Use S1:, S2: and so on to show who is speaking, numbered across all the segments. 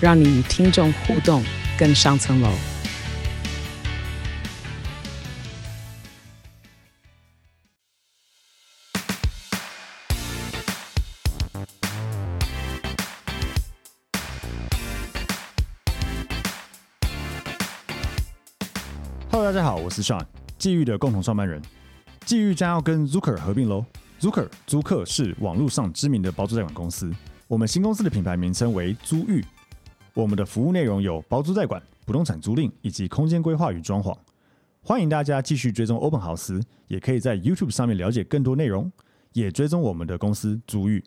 S1: 让你与听众互动更上层楼。
S2: Hello，大家好，我是 Sean，际遇的共同创办人。际遇将要跟 Zucker 合并喽。Zucker 租客是网络上知名的包租代管公司。我们新公司的品牌名称为租寓。我们的服务内容有包租代管、不动产租赁以及空间规划与装潢。欢迎大家继续追踪 Open House，也可以在 YouTube 上面了解更多内容，也追踪我们的公司租遇。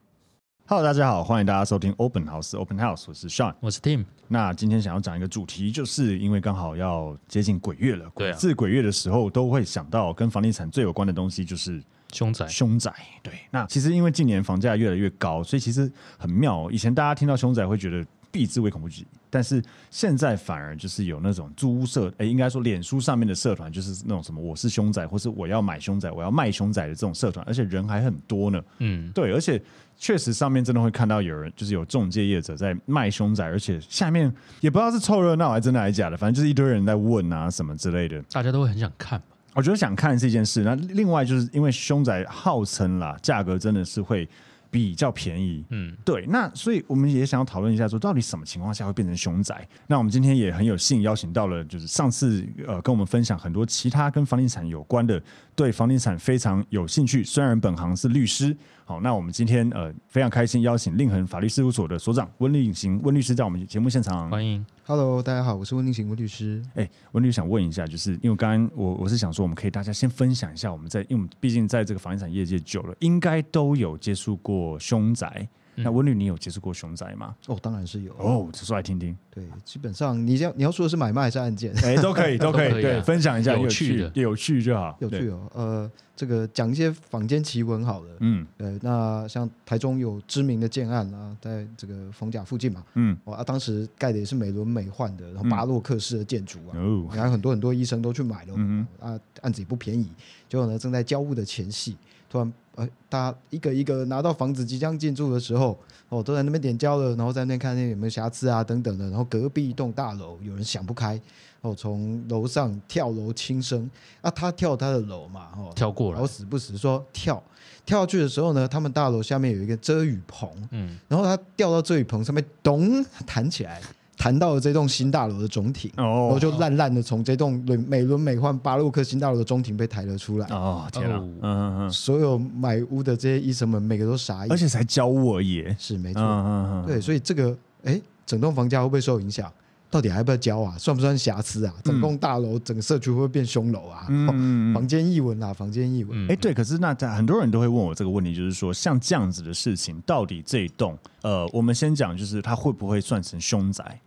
S2: Hello，大家好，欢迎大家收听 Open House Open House，我是 Sean，
S3: 我是 Tim。
S2: 那今天想要讲一个主题，就是因为刚好要接近鬼月了，
S3: 对啊，
S2: 自鬼月的时候都会想到跟房地产最有关的东西，就是。
S3: 凶宅，
S2: 凶宅，对。那其实因为近年房价越来越高，所以其实很妙。以前大家听到凶宅会觉得避之唯恐不及，但是现在反而就是有那种租屋社，哎，应该说脸书上面的社团，就是那种什么我是凶宅，或是我要买凶宅，我要卖凶宅的这种社团，而且人还很多呢。嗯，对，而且确实上面真的会看到有人，就是有中介业者在卖凶宅，而且下面也不知道是凑热闹还是真的还是假的，反正就是一堆人在问啊什么之类的，
S3: 大家都会很想看。
S2: 我觉得想看是一件事，那另外就是因为凶宅号称啦，价格真的是会比较便宜，嗯，对。那所以我们也想要讨论一下，说到底什么情况下会变成熊仔？那我们今天也很有幸邀请到了，就是上次呃跟我们分享很多其他跟房地产有关的，对房地产非常有兴趣，虽然本行是律师。好，那我们今天呃非常开心邀请令恒法律事务所的所长温立行温律师在我们节目现场，
S3: 欢迎。
S4: Hello，大家好，我是温立行温律师。
S2: 哎，温律师想问一下，就是因为刚刚我我是想说，我们可以大家先分享一下，我们在因为我们毕竟在这个房地产业界久了，应该都有接触过凶宅。那温律，你有接触过熊仔吗？
S4: 哦，当然是有。
S2: 哦，说来听听。
S4: 对，基本上你要你要说的是买卖还是案件？
S2: 哎，都可以，都可以。对，分享一下
S3: 有趣的，
S2: 有趣就好。
S4: 有趣哦，呃，这个讲一些坊间奇闻好了。嗯，呃，那像台中有知名的建案啊，在这个逢甲附近嘛。嗯，哇，当时盖的也是美轮美奂的，然后巴洛克式的建筑啊。哦。然后很多很多医生都去买了。嗯啊，案子也不便宜。结果呢，正在交屋的前夕，突然。呃，大家一个一个拿到房子即将进驻的时候，哦，都在那边点交了，然后在那边看那有没有瑕疵啊等等的。然后隔壁一栋大楼有人想不开，哦，从楼上跳楼轻生啊，他跳他的楼嘛，哦，
S3: 跳过了，
S4: 然后死不死说跳跳下去的时候呢，他们大楼下面有一个遮雨棚，嗯，然后他掉到遮雨棚上面，咚弹起来。谈到了这栋新大楼的中庭，然后就烂烂的从这栋美轮美奂巴洛克新大楼的中庭被抬了出来。
S2: 哦，天啊！嗯嗯嗯，
S4: 所有买屋的这些医生们，每个都傻眼，
S2: 而且才交屋而已，
S4: 是没错。嗯嗯对，所以这个，哎，整栋房价会不会受影响？到底还要不要交啊？算不算瑕疵啊？整栋大楼、整个社区会不会变凶楼啊？嗯，房间异闻啊，房间异闻。
S2: 哎，对，可是那很多人都会问我这个问题，就是说，像这样子的事情，到底这一栋，呃，我们先讲，就是它会不会算成凶宅？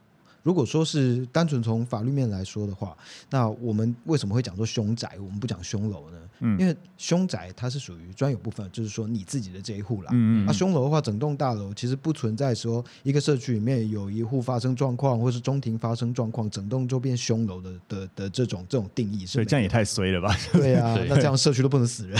S4: 如果说是单纯从法律面来说的话，那我们为什么会讲做凶宅，我们不讲凶楼呢？嗯，因为凶宅它是属于专有部分，就是说你自己的这一户啦。嗯嗯。那凶楼的话，整栋大楼其实不存在说一个社区里面有一户发生状况，或是中庭发生状况，整栋就变凶楼的的的这种这种定义是。
S2: 所以这样也太衰了吧？
S4: 对啊，那这样社区都不能死人，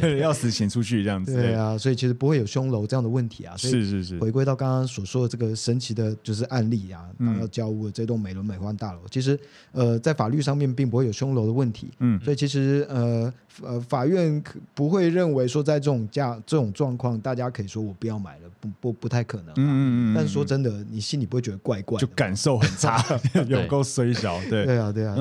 S2: 对，要死请出去这样子。
S4: 对啊，所以其实不会有凶楼这样的问题啊。
S2: 是是是。
S4: 回归到刚刚所说的这个神奇的，就是案例啊。嗯。交屋的这栋美轮美奂大楼，其实呃，在法律上面并不会有凶楼的问题。嗯，所以其实呃呃，法院不会认为说在这种价这种状况，大家可以说我不要买了，不不不太可能。嗯嗯嗯。但是说真的，你心里不会觉得怪怪，
S2: 就感受很差，有够衰小。对
S4: 对啊对啊，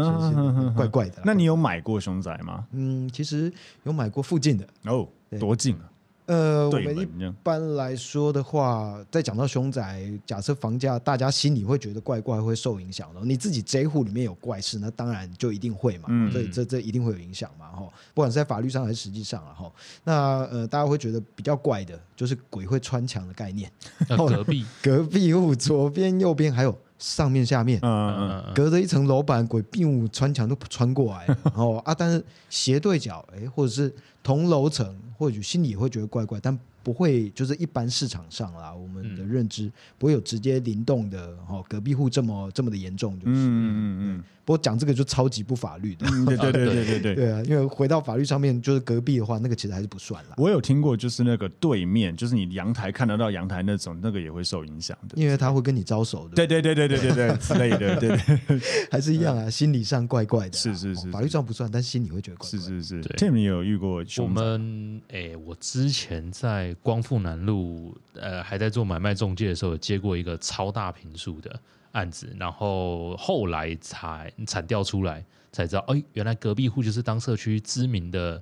S4: 怪怪的。
S2: 那你有买过凶宅吗？
S4: 嗯，其实有买过附近的。
S2: 哦，多近啊？
S4: 呃，我们一般来说的话，在讲到凶宅，假设房价大家心里会觉得怪怪，会受影响的。你自己这一户里面有怪事，那当然就一定会嘛。嗯，所以这这一定会有影响嘛。哈，不管是在法律上还是实际上啊。哈，那呃，大家会觉得比较怪的，就是鬼会穿墙的概念。
S3: 隔壁，
S4: 隔壁户左边、右边还有上面下面，嗯嗯嗯，隔着一层楼板，鬼并穿墙都穿过来，然后啊，但是斜对角，哎，或者是同楼层，或许心里也会觉得怪怪，但。不会，就是一般市场上啦，我们的认知不会有直接灵动的哦，隔壁户这么这么的严重，就是，嗯嗯嗯。不过讲这个就超级不法律的，
S2: 嗯、对对对对对对，
S4: 对啊，因为回到法律上面，就是隔壁的话，那个其实还是不算啦。
S2: 我有听过，就是那个对面，就是你阳台看得到阳台那种，那个也会受影响的，
S4: 因为他会跟你招手的。
S2: 对对对对对对对 之类的，对对，
S4: 还是一样啊，心理上怪怪的。
S2: 是是是，
S4: 法律上不算，但是心里会觉得怪怪。
S2: 是是是，Tim 你有遇过？
S3: 我们哎，我之前在光复南路呃还在做买卖中介的时候，接过一个超大坪数的。案子，然后后来才产调出来，才知道，哎，原来隔壁户就是当社区知名的，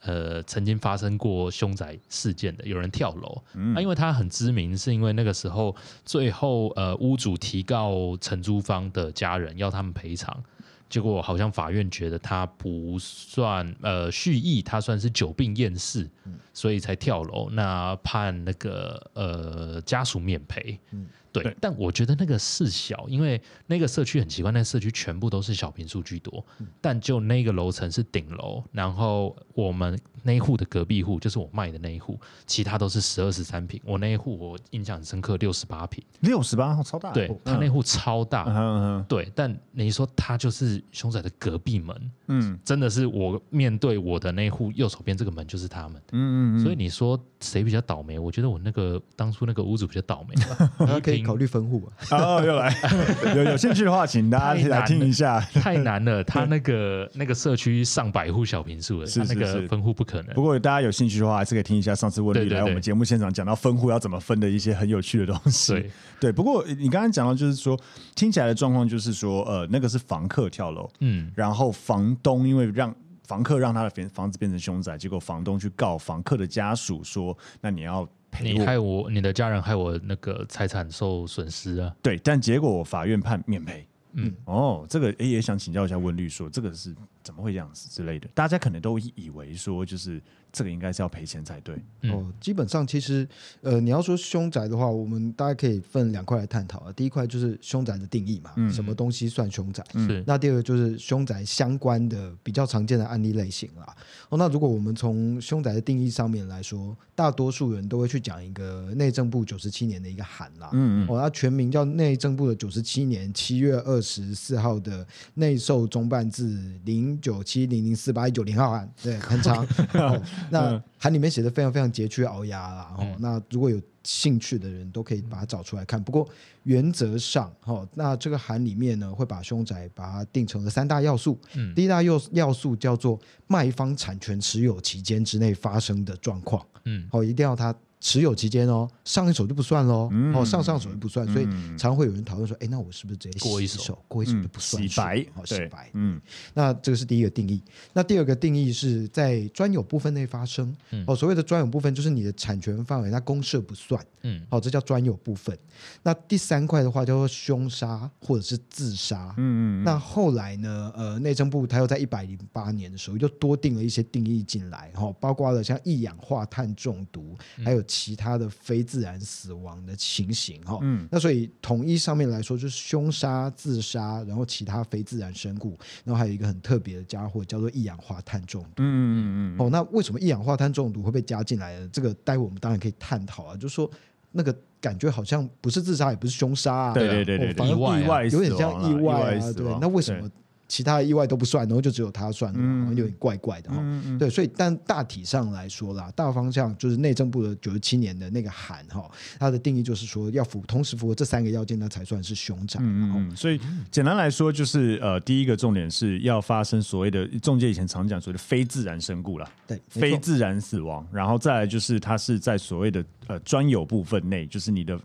S3: 呃，曾经发生过凶宅事件的，有人跳楼。嗯，啊，因为他很知名，是因为那个时候最后，呃，屋主提告承租方的家人要他们赔偿，结果好像法院觉得他不算，呃，蓄意，他算是久病厌世，所以才跳楼。那判那个，呃，家属免赔。嗯。对，对，但我觉得那个事小，因为那个社区很奇怪，那个社区全部都是小平数居多，嗯，但就那个楼层是顶楼，然后我们那一户的隔壁户就是我卖的那一户，其他都是十二十三平，我那一户我印象很深刻，六十八平，
S2: 六十八超大，
S3: 对，他那户超大，嗯，对，但你说他就是凶宅的隔壁门，嗯，真的是我面对我的那一户右手边这个门就是他们，嗯嗯，所以你说谁比较倒霉？我觉得我那个当初那个屋主比较倒霉，
S4: 可以。考虑分户
S2: 啊！哦，又来，有有兴趣的话，请大家来听一下。
S3: 太难了，他那个那个社区上百户小平数的，是那个分户不可能。
S2: 不过大家有兴趣的话，还是可以听一下上次温律来我们节目现场讲到分户要怎么分的一些很有趣的东西。对对。不过你刚刚讲到，就是说听起来的状况就是说，呃，那个是房客跳楼，嗯，然后房东因为让房客让他的房房子变成凶宅，结果房东去告房客的家属说，那你要。
S3: 你害我，你的家人害我那个财产受损失啊？
S2: 对，但结果法院判免赔。嗯，哦，这个也想请教一下温律说，这个是怎么会这样子之类的？大家可能都以为说就是。这个应该是要赔钱才对
S4: 哦。基本上，其实呃，你要说凶宅的话，我们大家可以分两块来探讨啊。第一块就是凶宅的定义嘛，嗯、什么东西算凶宅？是。那第二个就是凶宅相关的比较常见的案例类型啦。哦，那如果我们从凶宅的定义上面来说，大多数人都会去讲一个内政部九十七年的一个函啦。嗯嗯。哦，它全名叫内政部的九十七年七月二十四号的内授中办字零九七零零四八一九零号函，对，很长。哦那函里面写的非常非常佶屈聱牙啦，哦，那如果有兴趣的人都可以把它找出来看。不过原则上，哦，那这个函里面呢，会把凶宅把它定成了三大要素。嗯，第一大要要素叫做卖方产权持有期间之内发生的状况。嗯，哦，一定要它。持有期间哦，上一手就不算喽，嗯、哦，上上手就不算，嗯、所以常会有人讨论说，哎，那我是不是直接过一手，过一手就不算
S2: 洗白？
S4: 好，洗白。嗯，那这个是第一个定义。那第二个定义是在专有部分内发生。嗯、哦，所谓的专有部分就是你的产权范围，那公设不算。嗯，好、哦，这叫专有部分。那第三块的话叫做凶杀或者是自杀。嗯嗯。那后来呢？呃，内政部他又在一百零八年的时候又多定了一些定义进来，哈、哦，包括了像一氧化碳中毒，还有。其他的非自然死亡的情形哈，嗯，那所以统一上面来说就是凶杀、自杀，然后其他非自然身故，然后还有一个很特别的家伙叫做一氧化碳中毒，嗯嗯嗯哦，那为什么一氧化碳中毒会被加进来呢？这个待会我们当然可以探讨啊，就是说那个感觉好像不是自杀，也不是凶杀啊，
S2: 对对对对，
S4: 反而意外有点像意外啊，对，那为什么？其他的意外都不算，然后就只有他算，嗯、有点怪怪的哈。嗯嗯、对，所以但大体上来说啦，大方向就是内政部的九十七年的那个函哈，它的定义就是说要符同时符合这三个要件，那才算是凶宅。嗯嗯。
S2: 所以简单来说，就是呃，第一个重点是要发生所谓的中介以前常讲所谓的非自然身故了，
S4: 对，
S2: 非自然死亡。然后再来就是它是在所谓的呃专有部分内，就是你的。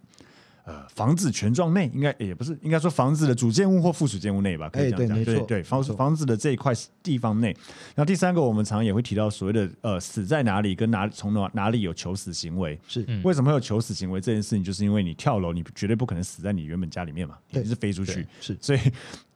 S2: 呃，房子权状内应该也不是，应该说房子的主建物或附属建物内吧，可以这样讲。欸、对对对，房房子的这一块地方内。那第三个，我们常常也会提到所谓的呃，死在哪里跟哪从哪哪里有求死行为。是，嗯、为什么会有求死行为这件事情？就是因为你跳楼，你绝对不可能死在你原本家里面嘛，你是飞出去。是，所以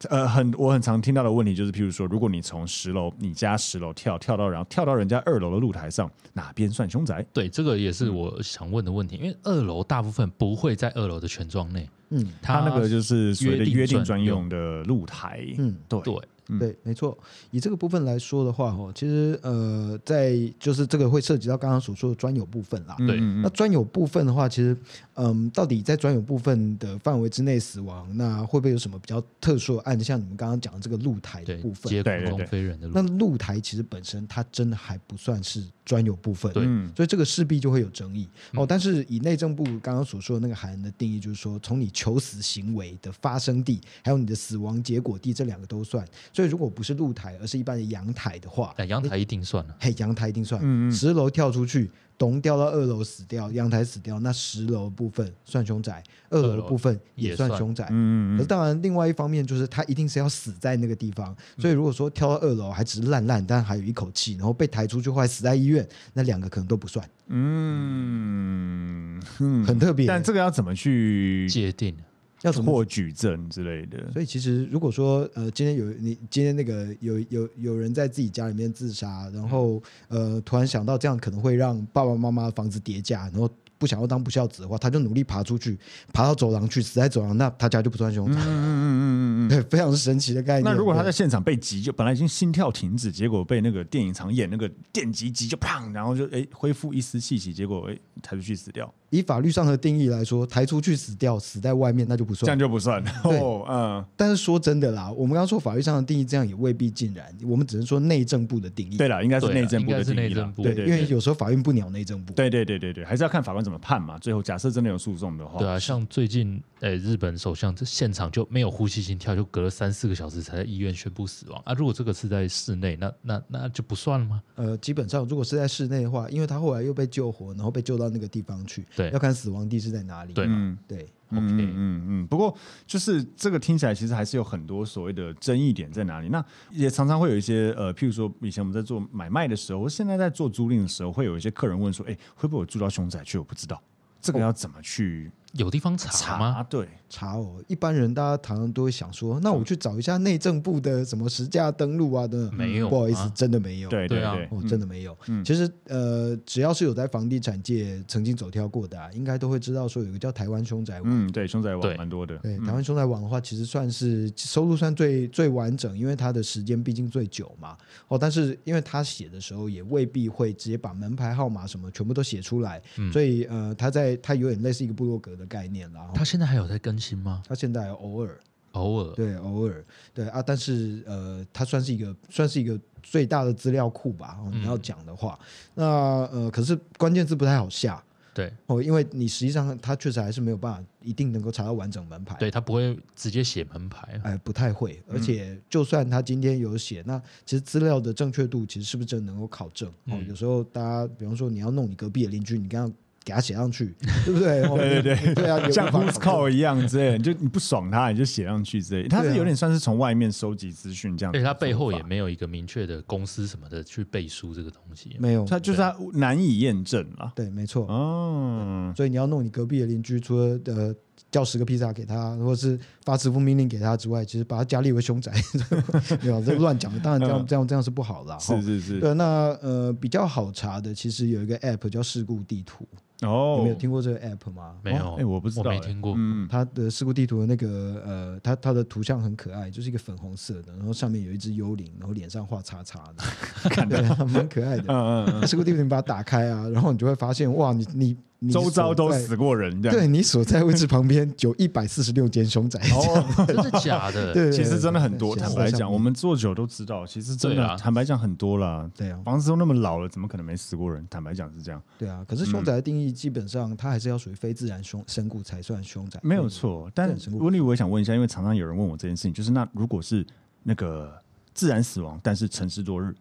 S2: 呃，很我很常听到的问题就是，譬如说，如果你从十楼，你家十楼跳跳到然后跳到人家二楼的露台上，哪边算凶宅？
S3: 对，这个也是我想问的问题，因为二楼大部分不会在二楼。的权状内。
S2: 嗯，他那个就是所谓的约定专用的露台。嗯，对
S3: 对。
S4: 嗯、对，没错。以这个部分来说的话，哈，其实呃，在就是这个会涉及到刚刚所说的专有部分啦。
S3: 对，
S4: 那专有部分的话，其实嗯，到底在专有部分的范围之内死亡，那会不会有什么比较特殊的案子？像你们刚刚讲的这个露台的部分，
S3: 接空中飞人的
S4: 那露台其实本身它真的还不算是专有部分，
S3: 对，
S4: 所以这个势必就会有争议哦。但是以内政部刚刚所说的那个函能的定义，就是说从你求死行为的发生地，还有你的死亡结果地这两个都算。所以如果不是露台，而是一般的阳台的话，
S3: 阳台一定算了。
S4: 嘿，阳台一定算。嗯嗯。十楼跳出去，咚掉到二楼死掉，阳台死掉，那十楼部分算凶宅，二楼的部分也算凶宅。嗯嗯。可是当然，另外一方面就是他一定是要死在那个地方。所以如果说跳到二楼还只是烂烂，但还有一口气，然后被抬出去后来死在医院，那两个可能都不算。嗯，很特别。
S2: 但这个要怎么去
S3: 界定？
S2: 要或举证之类的，
S4: 所以其实如果说呃，今天有你今天那个有有有人在自己家里面自杀，然后呃，突然想到这样可能会让爸爸妈妈的房子跌价，然后。不想要当不孝子的话，他就努力爬出去，爬到走廊去，死在走廊，那他家就不算凶宅。嗯嗯嗯嗯嗯，对，非常神奇的概念。
S2: 那如果他在现场被急救，本来已经心跳停止，结果被那个电影场演那个电击急救，砰，然后就哎恢复一丝气息，结果哎抬出去死掉。
S4: 以法律上的定义来说，抬出去死掉，死在外面那就不算，
S2: 这样就不算。哦，嗯。
S4: 但是说真的啦，我们刚刚说法律上的定义，这样也未必尽然。我们只能说内政部的定义。
S2: 对了，应该是内政部的定义了。
S4: 对，因为有时候法院不鸟内政部。
S2: 对对对对对，还是要看法官怎么判嘛。最后。假设真的有诉讼的话，
S3: 对啊，像最近，诶，日本首相这现场就没有呼吸心跳，就隔了三四个小时才在医院宣布死亡啊。如果这个是在室内，那那那就不算了吗？
S4: 呃，基本上如果是在室内的话，因为他后来又被救活，然后被救到那个地方去，
S3: 对，
S4: 要看死亡地是在哪里。
S3: 对，
S2: 嗯，对嗯嗯嗯。不过就是这个听起来其实还是有很多所谓的争议点在哪里。那也常常会有一些呃，譬如说以前我们在做买卖的时候，我现在在做租赁的时候，会有一些客人问说，哎，会不会有住到凶宅去？我不知道。这个要怎么去？
S3: 有地方查吗？
S2: 查，对，
S4: 查哦。一般人大家常常都会想说，那我去找一下内政部的什么实价登录啊的。
S3: 没有，
S4: 不好意思，真的没有。
S2: 对对对，
S4: 哦，真的没有。其实呃，只要是有在房地产界曾经走跳过的，应该都会知道说有个叫台湾凶宅网。
S2: 嗯，对，凶宅网蛮多的。
S4: 对，台湾凶宅网的话，其实算是收入算最最完整，因为它的时间毕竟最久嘛。哦，但是因为他写的时候也未必会直接把门牌号码什么全部都写出来，所以呃，他在他有点类似一个部落格的概念啦。
S3: 他现在还有在更新吗？
S4: 他现在偶尔，
S3: 偶尔，
S4: 对，偶尔，对啊。但是呃，他算是一个，算是一个最大的资料库吧。你要讲的话，嗯、那呃，可是关键字不太好下，
S3: 对
S4: 哦，因为你实际上他确实还是没有办法一定能够查到完整门牌。
S3: 对，他不会直接写门牌，
S4: 哎，不太会。而且就算他今天有写，那其实资料的正确度其实是不是真的能够考证？嗯、哦，有时候大家比方说你要弄你隔壁的邻居，你刚刚。给他写上去，对不对？
S2: 对对对，
S4: 对啊，
S2: 像 Who's Call 一样之类，就你不爽他，你就写上去之类。他是有点算是从外面收集资讯这样，
S3: 而且他背后也没有一个明确的公司什么的去背书这个东西，
S4: 没有，
S2: 他就是他难以验证了。
S4: 对，没错。哦，所以你要弄你隔壁的邻居，除了呃叫十个披萨给他，或者是发支付命令给他之外，其实把他家列为凶宅，对吧？这乱讲的，当然这样这样这样是不好的。
S2: 是是是。
S4: 对，那呃比较好查的，其实有一个 App 叫事故地图。
S2: 哦，
S4: 你没有听过这个 app 吗？
S3: 没有，
S2: 哎，我不知道，
S3: 我没听过。
S4: 嗯，它的事故地图的那个呃，它它的图像很可爱，就是一个粉红色的，然后上面有一只幽灵，然后脸上画叉叉的，看着蛮可爱的。嗯嗯嗯。事故地图你把它打开啊，然后你就会发现，哇，你你。
S2: 周遭都死过人，
S4: 对，你所在位置旁边有一百四十六间凶宅，
S3: 哦，真的假的？
S4: 对，
S2: 其实真的很多。坦白讲，我们做久都知道，其实真的坦白讲很多啦。
S4: 对啊，
S2: 房子都那么老了，怎么可能没死过人？坦白讲是这样。对
S4: 啊，可是凶宅的定义基本上它还是要属于非自然凶身故才算凶宅，
S2: 没有错。但温律，我也想问一下，因为常常有人问我这件事情，就是那如果是那个自然死亡，但是沉尸多日，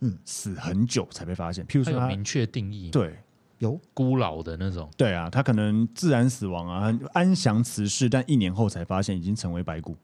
S2: 嗯，死很久才被发现，譬如说他
S3: 明确定义，
S2: 对。
S4: 有
S3: 孤老的那种，
S2: 对啊，他可能自然死亡啊，安详辞世，但一年后才发现已经成为白骨，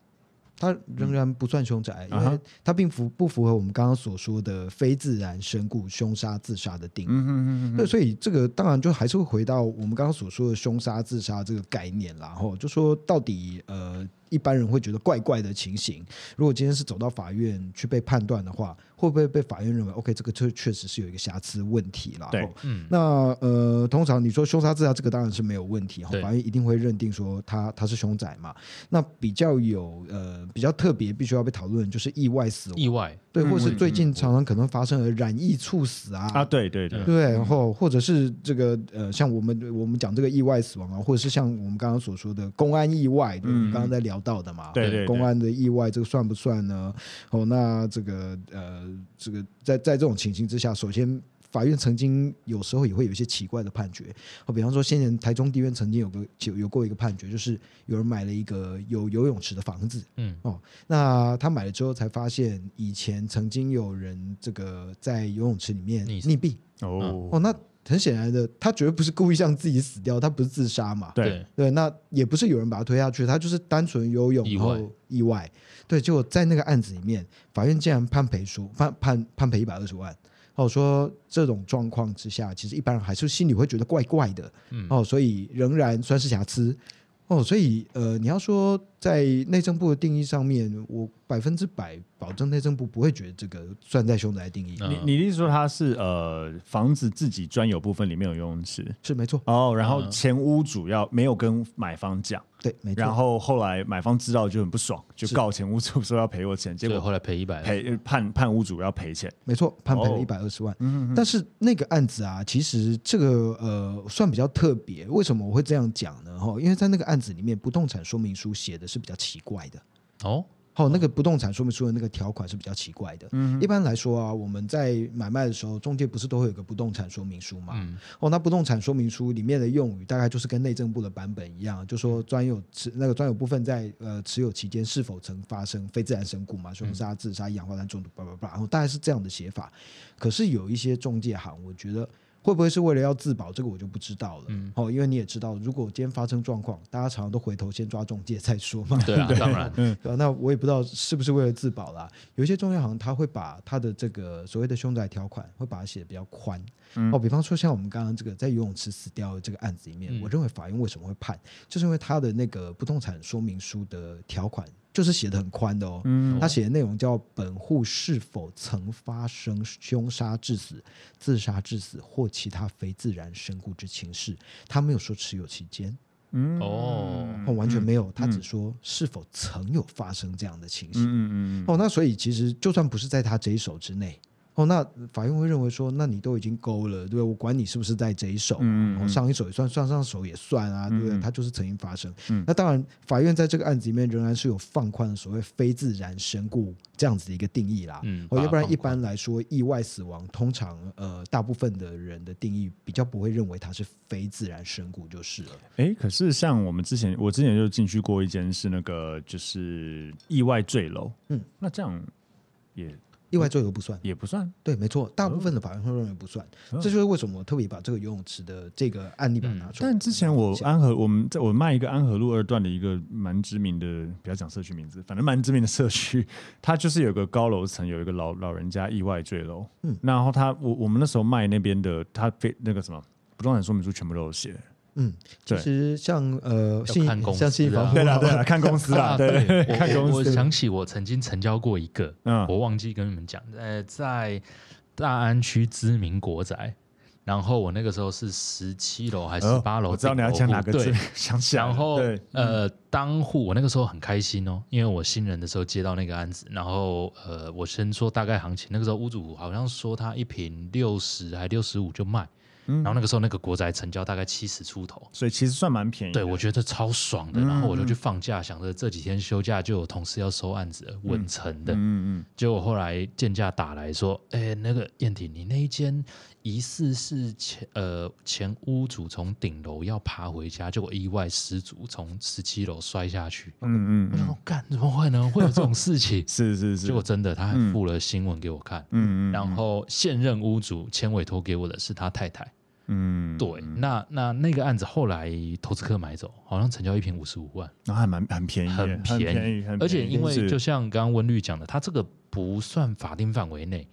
S4: 他仍然不算凶宅，嗯、因为他并不不符合我们刚刚所说的非自然身故、凶杀、自杀的定义。嗯嗯嗯，所以这个当然就还是会回到我们刚刚所说的凶杀、自杀这个概念啦。然后就说到底，呃。一般人会觉得怪怪的情形，如果今天是走到法院去被判断的话，会不会被法院认为 OK 这个确确实是有一个瑕疵问题了？
S2: 对，
S4: 嗯，那呃，通常你说凶杀自杀这个当然是没有问题，
S3: 对。
S4: 法院一定会认定说他他是凶宅嘛。那比较有呃比较特别必须要被讨论就是意外死亡，
S3: 意外。
S4: 对，或是最近常常可能发生的染疫猝死啊。
S2: 啊，对对对。
S4: 对，然后或者是这个呃像我们我们讲这个意外死亡啊，或者是像我们刚刚所说的公安意外，对，刚刚在聊到的嘛，
S2: 对对，
S4: 公安的意外这个算不算呢？哦，那这个呃这个在在这种情形之下，首先法院曾经有时候也会有一些奇怪的判决，哦，比方说先前台中地院曾经有个有有过一个判决，就是有人买了一个有游泳池的房子，嗯。哦，那他买了之后才发现以前曾经有人这个在游泳池里面溺毙，哦。哦那。很显然的，他绝对不是故意让自己死掉，他不是自杀嘛？
S2: 对
S4: 对，那也不是有人把他推下去，他就是单纯游泳然后意外。对，结果在那个案子里面，法院竟然判赔书，判判判赔一百二十万。哦，说这种状况之下，其实一般人还是心里会觉得怪怪的。嗯，哦，所以仍然算是瑕疵。哦，所以呃，你要说在内政部的定义上面，我百分之百保证内政部不会觉得这个算在凶宅定义。
S2: 你你的意思说他是呃房子自己专有部分里面有游泳池
S4: 是没错
S2: 哦，然后前屋主要没有跟买方讲。
S4: 对，没错。
S2: 然后后来买方知道就很不爽，就告前屋主说要赔我钱，结果
S3: 后来赔一百，
S2: 赔判判屋主要赔钱，
S4: 没错，判赔了一百二十万。嗯，但是那个案子啊，其实这个呃算比较特别。为什么我会这样讲呢？哈，因为在那个案子里面，不动产说明书写的是比较奇怪的。哦。好，那个不动产说明书的那个条款是比较奇怪的。嗯，一般来说啊，我们在买卖的时候，中介不是都会有个不动产说明书嘛？嗯。哦，那不动产说明书里面的用语大概就是跟内政部的版本一样，就说专有持那个专有部分在呃持有期间是否曾发生非自然身故嘛，凶杀、自杀、一氧化碳中毒，叭叭叭，然后大概是这样的写法。可是有一些中介行，我觉得。会不会是为了要自保？这个我就不知道了。嗯，哦，因为你也知道，如果今天发生状况，大家常常都回头先抓中介再说嘛。
S3: 对啊，当然，
S4: 嗯，那我也不知道是不是为了自保啦。有一些中介行他会把他的这个所谓的凶宅条款会把它写的比较宽。嗯，哦，比方说像我们刚刚这个在游泳池死掉的这个案子里面，嗯，我认为法院为什么会判，就是因为他的那个不动产说明书的条款。就是写的很宽的哦，嗯，他写的内容叫本户是否曾发生凶杀致死、自杀致死或其他非自然身故之情事，他没有说持有期间，嗯。哦，完全没有，他只说是否曾有发生这样的情形，嗯嗯嗯，哦，那所以其实就算不是在他这一手之内。哦，那法院会认为说，那你都已经勾了，对不对？我管你是不是在这一手，嗯，嗯，上一手也算，上上手也算啊，对不对？它就是曾经发生。嗯，那当然，法院在这个案子里面仍然是有放宽所谓非自然身故这样子的一个定义啦。嗯，哦，要不然一般来说，意外死亡通常呃，大部分的人的定义比较不会认为它是非自然身故就是了。
S2: 哎，可是像我们之前，我之前就进去过一间是那个就是意外坠楼，嗯，那这样也。
S4: 意外坠楼不算，
S2: 也不算。
S4: 对，没错，大部分的法院会认为不算。哦、这就是为什么我特别把这个游泳池的这个案例把它拿出来。
S2: 但之前我安和我们在我卖一个安和路二段的一个蛮知名的，不要讲社区名字，反正蛮知名的社区，它就是有个高楼层，有一个老老人家意外坠楼。嗯，然后他我我们那时候卖那边的，他非那个什么不动产说明书全部都有写。
S4: 嗯，其实像呃，
S3: 看公司，
S2: 对了对了，看公司啊，对，看公司。
S3: 我想起我曾经成交过一个，嗯，我忘记跟你们讲，呃，在大安区知名国宅，然后我那个时候是十七楼还是十八楼？
S2: 我知道你要讲哪个？对，想起来。
S3: 然后呃，当户我那个时候很开心哦，因为我新人的时候接到那个案子，然后呃，我先说大概行情，那个时候屋主好像说他一平六十还六十五就卖。然后那个时候那个国宅成交大概七十出头，
S2: 所以其实算蛮便宜。
S3: 对，我觉得超爽的。然后我就去放假，想着这几天休假就有同事要收案子，稳成的。嗯嗯。结果后来鉴价打来说，哎，那个燕婷，你那一间疑似是前呃前屋主从顶楼要爬回家，结果意外失足从十七楼摔下去。嗯嗯。我想说，干怎么会呢？会有这种事情？
S2: 是是是。
S3: 结果真的，他还附了新闻给我看。嗯嗯。然后现任屋主签委托给我的是他太太。嗯，对，那那那个案子后来投资客买走，好像成交一瓶五十五万，
S2: 那还蛮很便宜，
S3: 很便宜，很便宜，而且因为就像刚刚温律讲的，他这个不算法定范围内，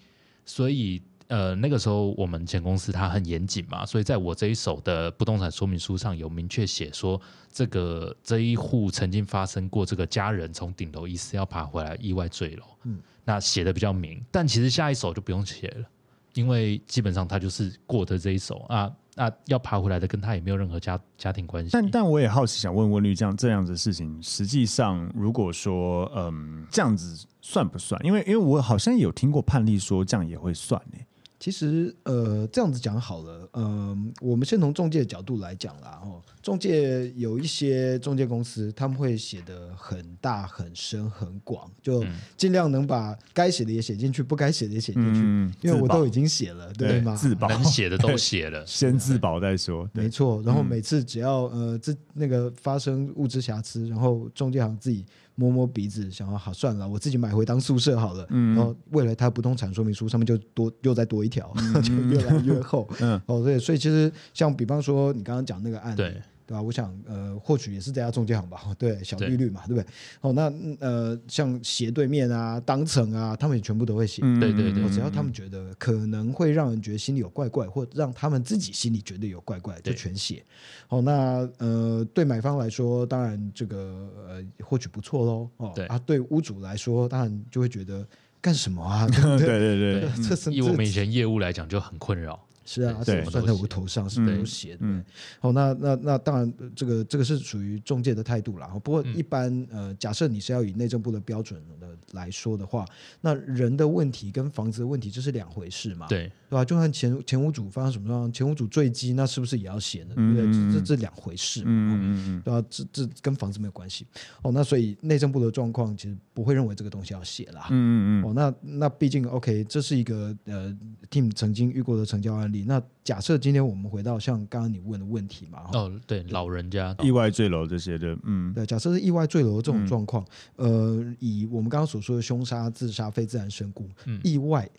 S3: 所以呃那个时候我们前公司它很严谨嘛，所以在我这一手的不动产说明书上有明确写说，这个这一户曾经发生过这个家人从顶楼疑似要爬回来意外坠楼，嗯，那写的比较明，但其实下一手就不用写了，因为基本上他就是过的这一手啊。那要爬回来的，跟他也没有任何家家庭关系。
S2: 但但我也好奇，想问问绿，这样这样子的事情，实际上如果说，嗯，这样子算不算？因为因为我好像有听过判例说，这样也会算呢。
S4: 其实，呃，这样子讲好了，嗯、呃，我们先从中介的角度来讲啦，哦，中介有一些中介公司，他们会写的很大、很深、很广，就尽量能把该写的也写进去，不该写的也写进去，嗯、因为我都已经写了，对，对吗？
S2: 自保，
S3: 能写的都写了，
S2: 先自保再说。
S4: 没错，然后每次只要呃，这那个发生物质瑕疵，然后中介行自己。摸摸鼻子，想要好算了，我自己买回当宿舍好了。嗯，然后未来它不动产说明书上面就多又再多一条，嗯、就越来越厚。嗯，哦，对，所以其实像比方说你刚刚讲那个案例。对。对吧？我想，呃，或许也是这家中介行吧。对，小利率嘛，对，不对？哦，那呃，像斜对面啊、当层啊，他们也全部都会写。
S3: 对对对，
S4: 只要他们觉得可能会让人觉得心里有怪怪，或让他们自己心里觉得有怪怪，就全写。哦，那呃，对买方来说，当然这个呃，或许不错喽。哦，对啊，对屋主来说，当然就会觉得干什么啊？对对对，对，对，
S3: 这是以我们以前业务来讲就很困扰。
S4: 是啊，对，算在我头上是没有写的。嗯，好，那那那当然，这个这个是属于中介的态度啦。不过一般、嗯、呃，假设你是要以内政部的标准的来说的话，那人的问题跟房子的问题这是两回事嘛？对，对吧？就算前前屋主发生什么状况，前屋主坠机，那是不是也要写呢？对不对？嗯、这这两回事嘛？嗯嗯嗯，对吧？这这跟房子没有关系。哦，那所以内政部的状况其实不会认为这个东西要写啦。嗯嗯嗯。哦，那那毕竟 OK，这是一个呃 team 曾经遇过的成交案例。那假设今天我们回到像刚刚你问的问题嘛？
S3: 哦，对，老人家。
S2: 意外坠楼这些的，嗯，
S4: 对，假设是意外坠楼这种状况，嗯、呃，以我们刚刚所说的凶杀、自杀、非自然身故，嗯、意外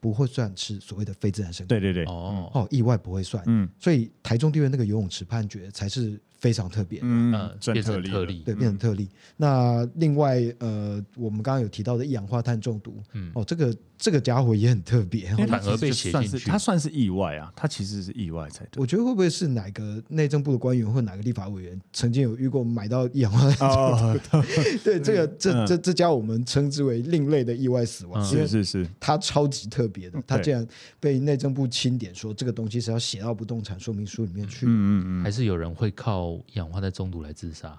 S4: 不会算是所谓的非自然身故，
S2: 对对对，
S4: 哦。哦，意外不会算，嗯，所以台中地院那个游泳池判决才是。非常特别，
S3: 嗯，变成特例，
S4: 对，变成特例。嗯、那另外，呃，我们刚刚有提到的一氧化碳中毒，嗯，哦，这个这个家伙也很特别，
S3: 反而被写进去，
S2: 他算是意外啊，他其实是意外才对。
S4: 我觉得会不会是哪个内政部的官员或哪个立法委员曾经有遇过买到一氧化碳中毒？哦、对，这个这、嗯、这这家我们称之为另类的意外死亡，
S2: 是是是，
S4: 他超级特别的，他竟然被内政部清点说这个东西是要写到不动产说明书里面去，嗯
S3: 嗯嗯，还是有人会靠。氧化碳中毒来自杀，呃，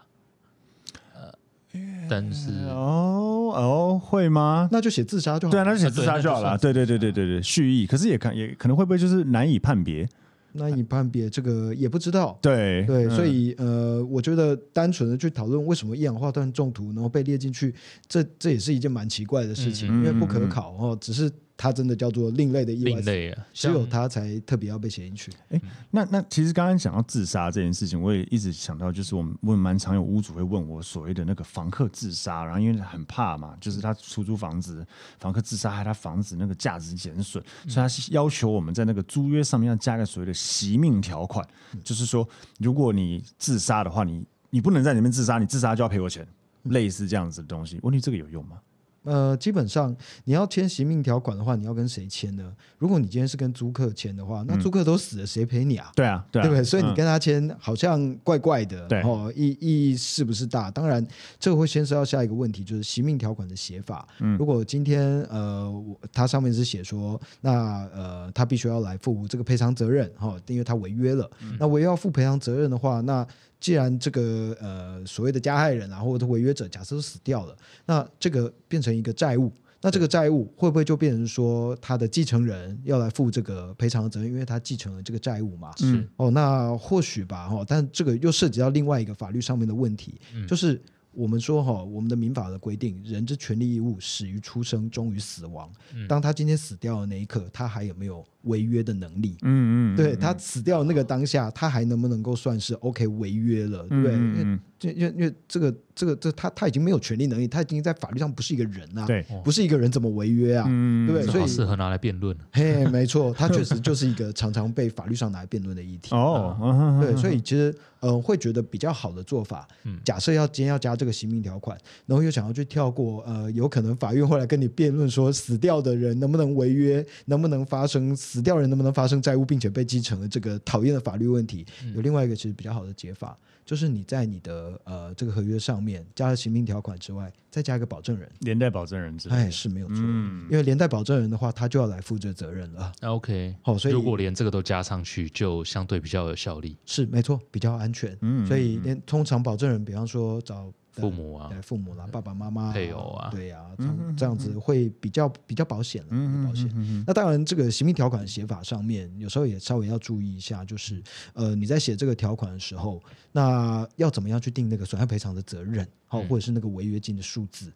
S3: 但是
S2: 哦哦会吗？
S4: 那就写自杀就好，
S2: 对啊，那就写自杀就好了。对对对对对对，蓄意，可是也看也可能会不会就是难以判别？
S4: 难以判别，这个也不知道。
S2: 对
S4: 对，嗯、所以呃，我觉得单纯的去讨论为什么一氧化碳中毒然后被列进去，这这也是一件蛮奇怪的事情，嗯、因为不可考哦，只是。它真的叫做另类的意外，另类啊，只有它才特别要被写进去。
S2: 哎，那那其实刚刚讲到自杀这件事情，我也一直想到，就是我们问蛮常有屋主会问我所谓的那个房客自杀，然后因为很怕嘛，就是他出租房子，房客自杀害他房子那个价值减损，所以他是要求我们在那个租约上面要加个所谓的惜命条款，就是说如果你自杀的话，你你不能在里面自杀，你自杀就要赔我钱，类似这样子的东西。问题这个有用吗？
S4: 呃，基本上你要签行命条款的话，你要跟谁签呢？如果你今天是跟租客签的话，那租客都死了，谁赔你啊？
S2: 对啊，对
S4: 不对？所以你跟他签好像怪怪的，对哦，意意义是不是大？当然，这个会牵涉到下一个问题，就是行命条款的写法。如果今天呃，它上面是写说，那呃，他必须要来负这个赔偿责任，哈，因为他违约了。那违约要负赔偿责任的话，那既然这个呃所谓的加害人啊，或者违约者，假设都死掉了，那这个变成一个债务，那这个债务会不会就变成说他的继承人要来负这个赔偿的责任，因为他继承了这个债务嘛？是哦，那或许吧，哈，但这个又涉及到另外一个法律上面的问题，嗯、就是。我们说哈，我们的民法的规定，人之权利义务始于出生，终于死亡。当他今天死掉的那一刻，他还有没有违约的能力？嗯嗯，对他死掉的那个当下，他还能不能够算是 OK 违约了？对不对？因为因为因为这个这个这他他已经没有权利能力，他已经在法律上不是一个人啊，
S2: 对，
S4: 不是一个人怎么违约啊？嗯，对不对？所以
S3: 适合拿来辩论。
S4: 嘿，没错，他确实就是一个常常被法律上拿来辩论的议题。哦，对，所以其实呃，会觉得比较好的做法，假设要今天要加这个刑命条款，然后又想要去跳过呃，有可能法院会来跟你辩论说，死掉的人能不能违约，能不能发生死掉人能不能发生债务，并且被继承的这个讨厌的法律问题，有另外一个其实比较好的解法。就是你在你的呃这个合约上面加了刑命条款之外，再加一个保证人，
S2: 连带保证人之类，
S4: 哎是没有错，嗯、因为连带保证人的话，他就要来负这责任了。
S3: OK，好，所以如果连这个都加上去，就相对比较有效力。
S4: 是没错，比较安全。嗯，所以连通常保证人，比方说找。
S3: 父母啊，
S4: 对父母啦，爸爸妈妈、
S3: 配偶啊，
S4: 对呀，这样这样子会比较比较保险了，保险。那当然，这个刑命条款写法上面，有时候也稍微要注意一下，就是呃，你在写这个条款的时候，那要怎么样去定那个损害赔偿的责任，好，或者是那个违约金的数字，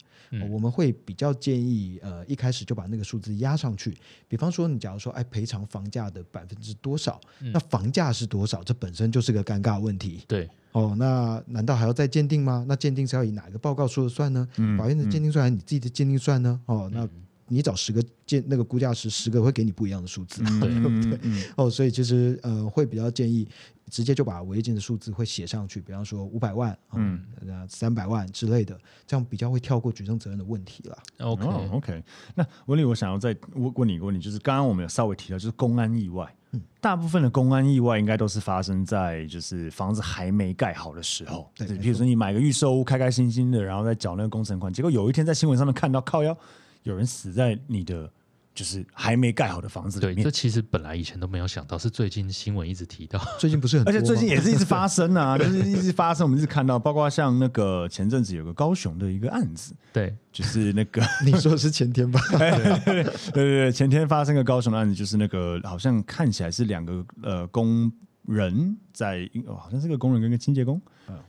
S4: 我们会比较建议呃，一开始就把那个数字压上去。比方说，你假如说哎，赔偿房价的百分之多少，那房价是多少，这本身就是个尴尬问题。
S3: 对。
S4: 哦，那难道还要再鉴定吗？那鉴定是要以哪一个报告说了算呢？嗯、法院的鉴定算还是你自己的鉴定算呢？哦，那你找十个鉴那个估价师，十个会给你不一样的数字，对不对？哦，所以其实呃，会比较建议直接就把违约金的数字会写上去，比方说五百万，嗯，三百万之类的，这样比较会跳过举证责任的问题了。
S2: OK OK，那文理，我想要再问问你一个问题，就是刚刚我们有稍微提到，就是公安意外。大部分的公安意外应该都是发生在就是房子还没盖好的时候，对，比如说你买个预售屋，开开心心的，然后再缴那个工程款，结果有一天在新闻上面看到靠腰有人死在你的。就是还没盖好的房子里面，
S3: 对，这其实本来以前都没有想到，是最近新闻一直提到，
S4: 最近不是很，
S2: 而且最近也是一直发生啊，就是一直发生，我们一直看到，包括像那个前阵子有个高雄的一个案子，
S3: 对，
S2: 就是那个
S4: 你说的是前天吧？对
S2: 对对对，前天发生个高雄的案子，就是那个好像看起来是两个呃工人在，好像是个工人跟个清洁工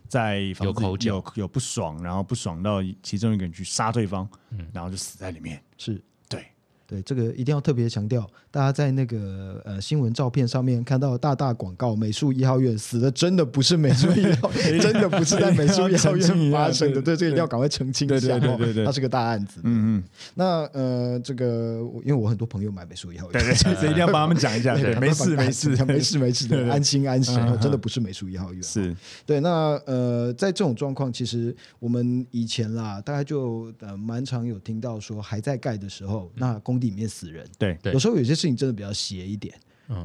S2: 在有口角。有有不爽，然后不爽到其中一个人去杀对方，嗯。然后就死在里面，
S4: 是。对，这个一定要特别强调，大家在那个呃新闻照片上面看到大大广告，美术一号院死的真的不是美术一号院，真的不是在美术一号院发生的。对，这个一定要赶快澄清一下，对对对，它是个大案子。嗯嗯。那呃，这个因为我很多朋友买美术一号院，
S2: 所以一定要帮他们讲一下。对，没事没事
S4: 没事没事的，安心安心，真的不是美术一号院。
S2: 是
S4: 对。那呃，在这种状况，其实我们以前啦，大概就呃蛮常有听到说，还在盖的时候，那工地里面死人，
S2: 对，对
S4: 有时候有些事情真的比较邪一点。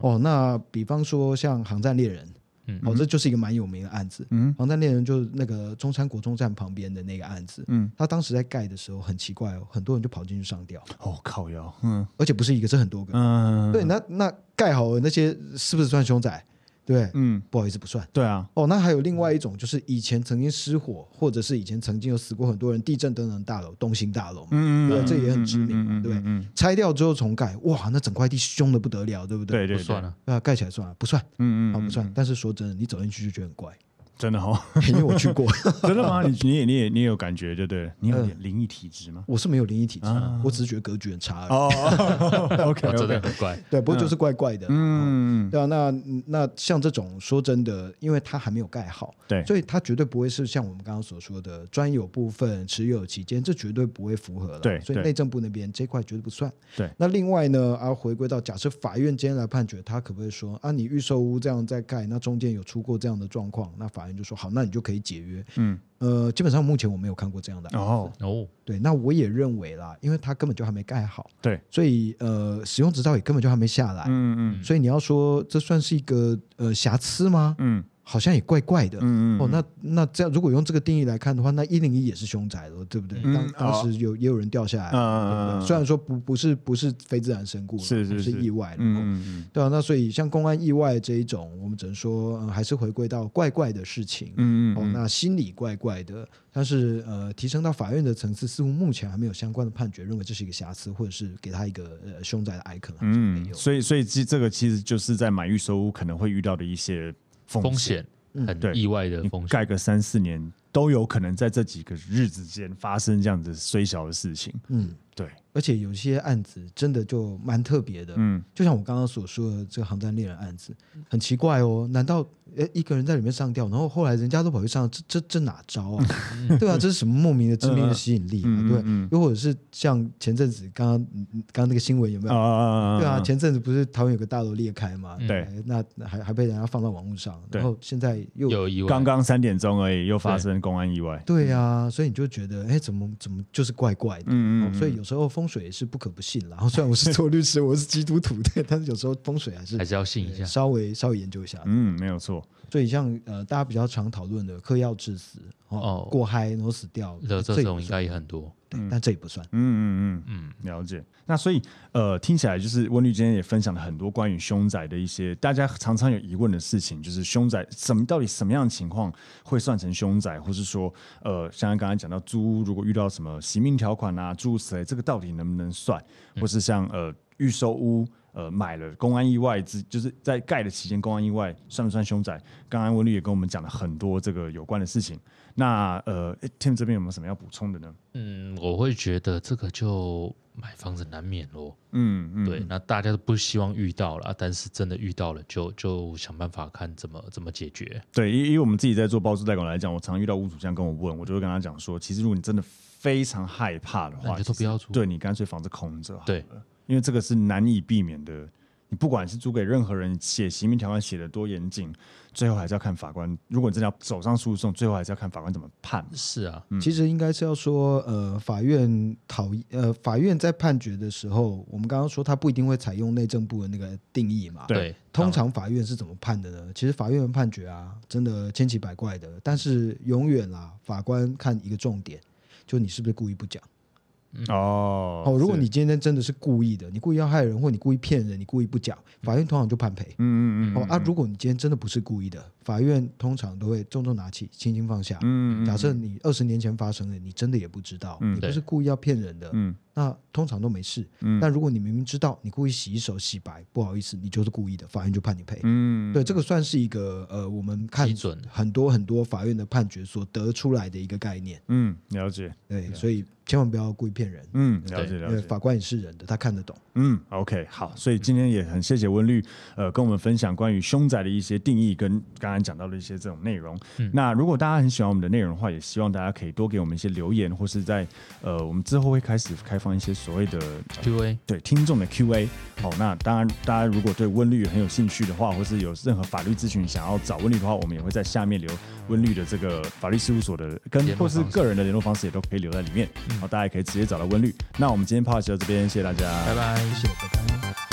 S4: 哦，那比方说像航站猎人，嗯哦，这就是一个蛮有名的案子。嗯，航站猎人就是那个中山国中站旁边的那个案子。嗯，他当时在盖的时候很奇怪哦，很多人就跑进去上吊。
S2: 哦，靠腰，嗯，
S4: 而且不是一个，是很多个。嗯，对，那那盖好了那些是不是算凶宅？对，嗯，不好意思，不算。
S2: 对啊，
S4: 哦，那还有另外一种，就是以前曾经失火，或者是以前曾经有死过很多人，地震等等大楼，东兴大楼，嗯对，这也很知名，对，拆掉之后重盖，哇，那整块地凶的不得了，对不对？
S2: 对对，
S3: 算了，
S4: 啊，盖起来算了，不算，嗯嗯，啊，不算。但是说真的，你走进去就觉得很怪。
S2: 真的哦，
S4: 因为我去过。
S2: 真的吗？你你也你也你也有感觉，对不对？你有点灵异体质吗？
S4: 我是没有灵异体质，我只是觉得格局很差。
S2: 哦，OK，
S3: 真的很怪。
S4: 对，不过就是怪怪的。嗯，对啊。那那像这种说真的，因为它还没有盖好，对，所以它绝对不会是像我们刚刚所说的专有部分持有期间，这绝对不会符合了。对，所以内政部那边这块绝对不算。对。那另外呢，啊，回归到假设法院今天来判决，他可不可以说啊，你预售屋这样在盖，那中间有出过这样的状况，那法院就说好，那你就。可以解约，嗯，呃，基本上目前我没有看过这样的
S2: 哦哦，
S4: 对，那我也认为啦，因为它根本就还没盖好，
S2: 对，
S4: 所以呃，使用执照也根本就还没下来，嗯嗯，所以你要说这算是一个呃瑕疵吗？嗯。好像也怪怪的，嗯嗯哦，那那这样如果用这个定义来看的话，那一零一也是凶宅了，对不对？当当时有也有人掉下来，虽然说不不是不是非自然身故，是是是意外，嗯嗯，对啊，那所以像公安意外这一种，我们只能说还是回归到怪怪的事情，嗯嗯，哦，那心里怪怪的，但是呃，提升到法院的层次，似乎目前还没有相关的判决认为这是一个瑕疵，或者是给他一个呃凶宅的 icon，嗯，
S2: 所以所以这这个其实就是在买预售屋可能会遇到的一些。风险。很意外的风险，盖个三四年都有可能在这几个日子间发生这样子虽小的事情。嗯，对。
S4: 而且有些案子真的就蛮特别的，嗯，就像我刚刚所说的这个航站猎人案子，很奇怪哦，难道诶一个人在里面上吊，然后后来人家都跑去上，这这这哪招啊？对啊，这是什么莫名的致命的吸引力啊？嗯、对，嗯、又或者是像前阵子刚刚刚刚那个新闻有没有？啊、对啊，前阵子不是台湾有个大楼裂开嘛？对，那还还被人家放到网络上，然后现在又
S3: 有意外，
S2: 刚刚三点钟而已，又发生公安意外。
S4: 对，对啊，所以你就觉得哎，怎么怎么就是怪怪的？嗯嗯、哦。所以有时候风水也是不可不信，然 后虽然我是做律师，我是基督徒，的，但是有时候风水还是
S3: 还是要信一下，
S4: 稍微稍微研究一下。
S2: 嗯，没有错。
S4: 所以像呃，大家比较常讨论的嗑药致死，哦，过嗨然后死掉，
S3: 这这种应该也很多，
S4: 对，但这也不算。
S2: 嗯嗯嗯嗯，了解。那所以呃，听起来就是温律今天也分享了很多关于凶宅的一些大家常常有疑问的事情，就是凶宅什么到底什么样的情况会算成凶宅，或是说呃，像刚才讲到租屋如果遇到什么刑命条款啊，诸如此类，这个到底能不能算，或是像呃预售屋。呃，买了公安意外之，就是在盖的期间，公安意外算不算凶宅？刚刚温律也跟我们讲了很多这个有关的事情。那呃，Tim 这边有没有什么要补充的呢？
S3: 嗯，我会觉得这个就买房子难免咯。嗯嗯，对，那大家都不希望遇到了，但是真的遇到了就，就就想办法看怎么怎么解决。
S2: 对，因因为我们自己在做包租代管来讲，我常常遇到屋主这样跟我问，我就会跟他讲说，其实如果你真的非常害怕的话，
S3: 你就都不要租，
S2: 对你干脆房子空着。
S3: 对。
S2: 因为这个是难以避免的，你不管是租给任何人，写刑命条款写的多严谨，最后还是要看法官。如果你真的要走上诉讼，最后还是要看法官怎么判。
S3: 是啊，
S4: 嗯、其实应该是要说，呃，法院讨呃，法院在判决的时候，我们刚刚说他不一定会采用内政部的那个定义嘛。
S3: 对，
S4: 通常法院是怎么判的呢？其实法院的判决啊，真的千奇百怪的，但是永远啦，法官看一个重点，就你是不是故意不讲。
S2: 哦
S4: 哦，如果你今天真的是故意的，你故意要害人，或你故意骗人，你故意不讲，法院通常就判赔。嗯嗯嗯。哦啊，如果你今天真的不是故意的，法院通常都会重重拿起，轻轻放下。嗯嗯。假设你二十年前发生的，你真的也不知道，你不是故意要骗人的。嗯。那通常都没事。嗯。但如果你明明知道，你故意洗手洗白，不好意思，你就是故意的，法院就判你赔。嗯。对，这个算是一个呃，我们看很多很多法院的判决所得出来的一个概念。
S2: 嗯，了解。
S4: 对，所以。千万不要故意骗人。
S2: 嗯，了解了解。
S4: 法官也是人的，他看得懂。
S2: 嗯，OK，好。所以今天也很谢谢温律，呃，跟我们分享关于凶宅的一些定义，跟刚刚讲到的一些这种内容。嗯，那如果大家很喜欢我们的内容的话，也希望大家可以多给我们一些留言，或是在呃，我们之后会开始开放一些所谓的
S3: Q&A，
S2: 对听众的 Q&A。好，那当然，大家如果对温律很有兴趣的话，或是有任何法律咨询想要找温律的话，我们也会在下面留温律的这个法律事务所的跟或是个人的联络方式，也都可以留在里面。好，大家也可以直接找到。温律，那我们今天就到这边，谢谢大家，
S3: 拜拜，
S4: 美味しいですよね。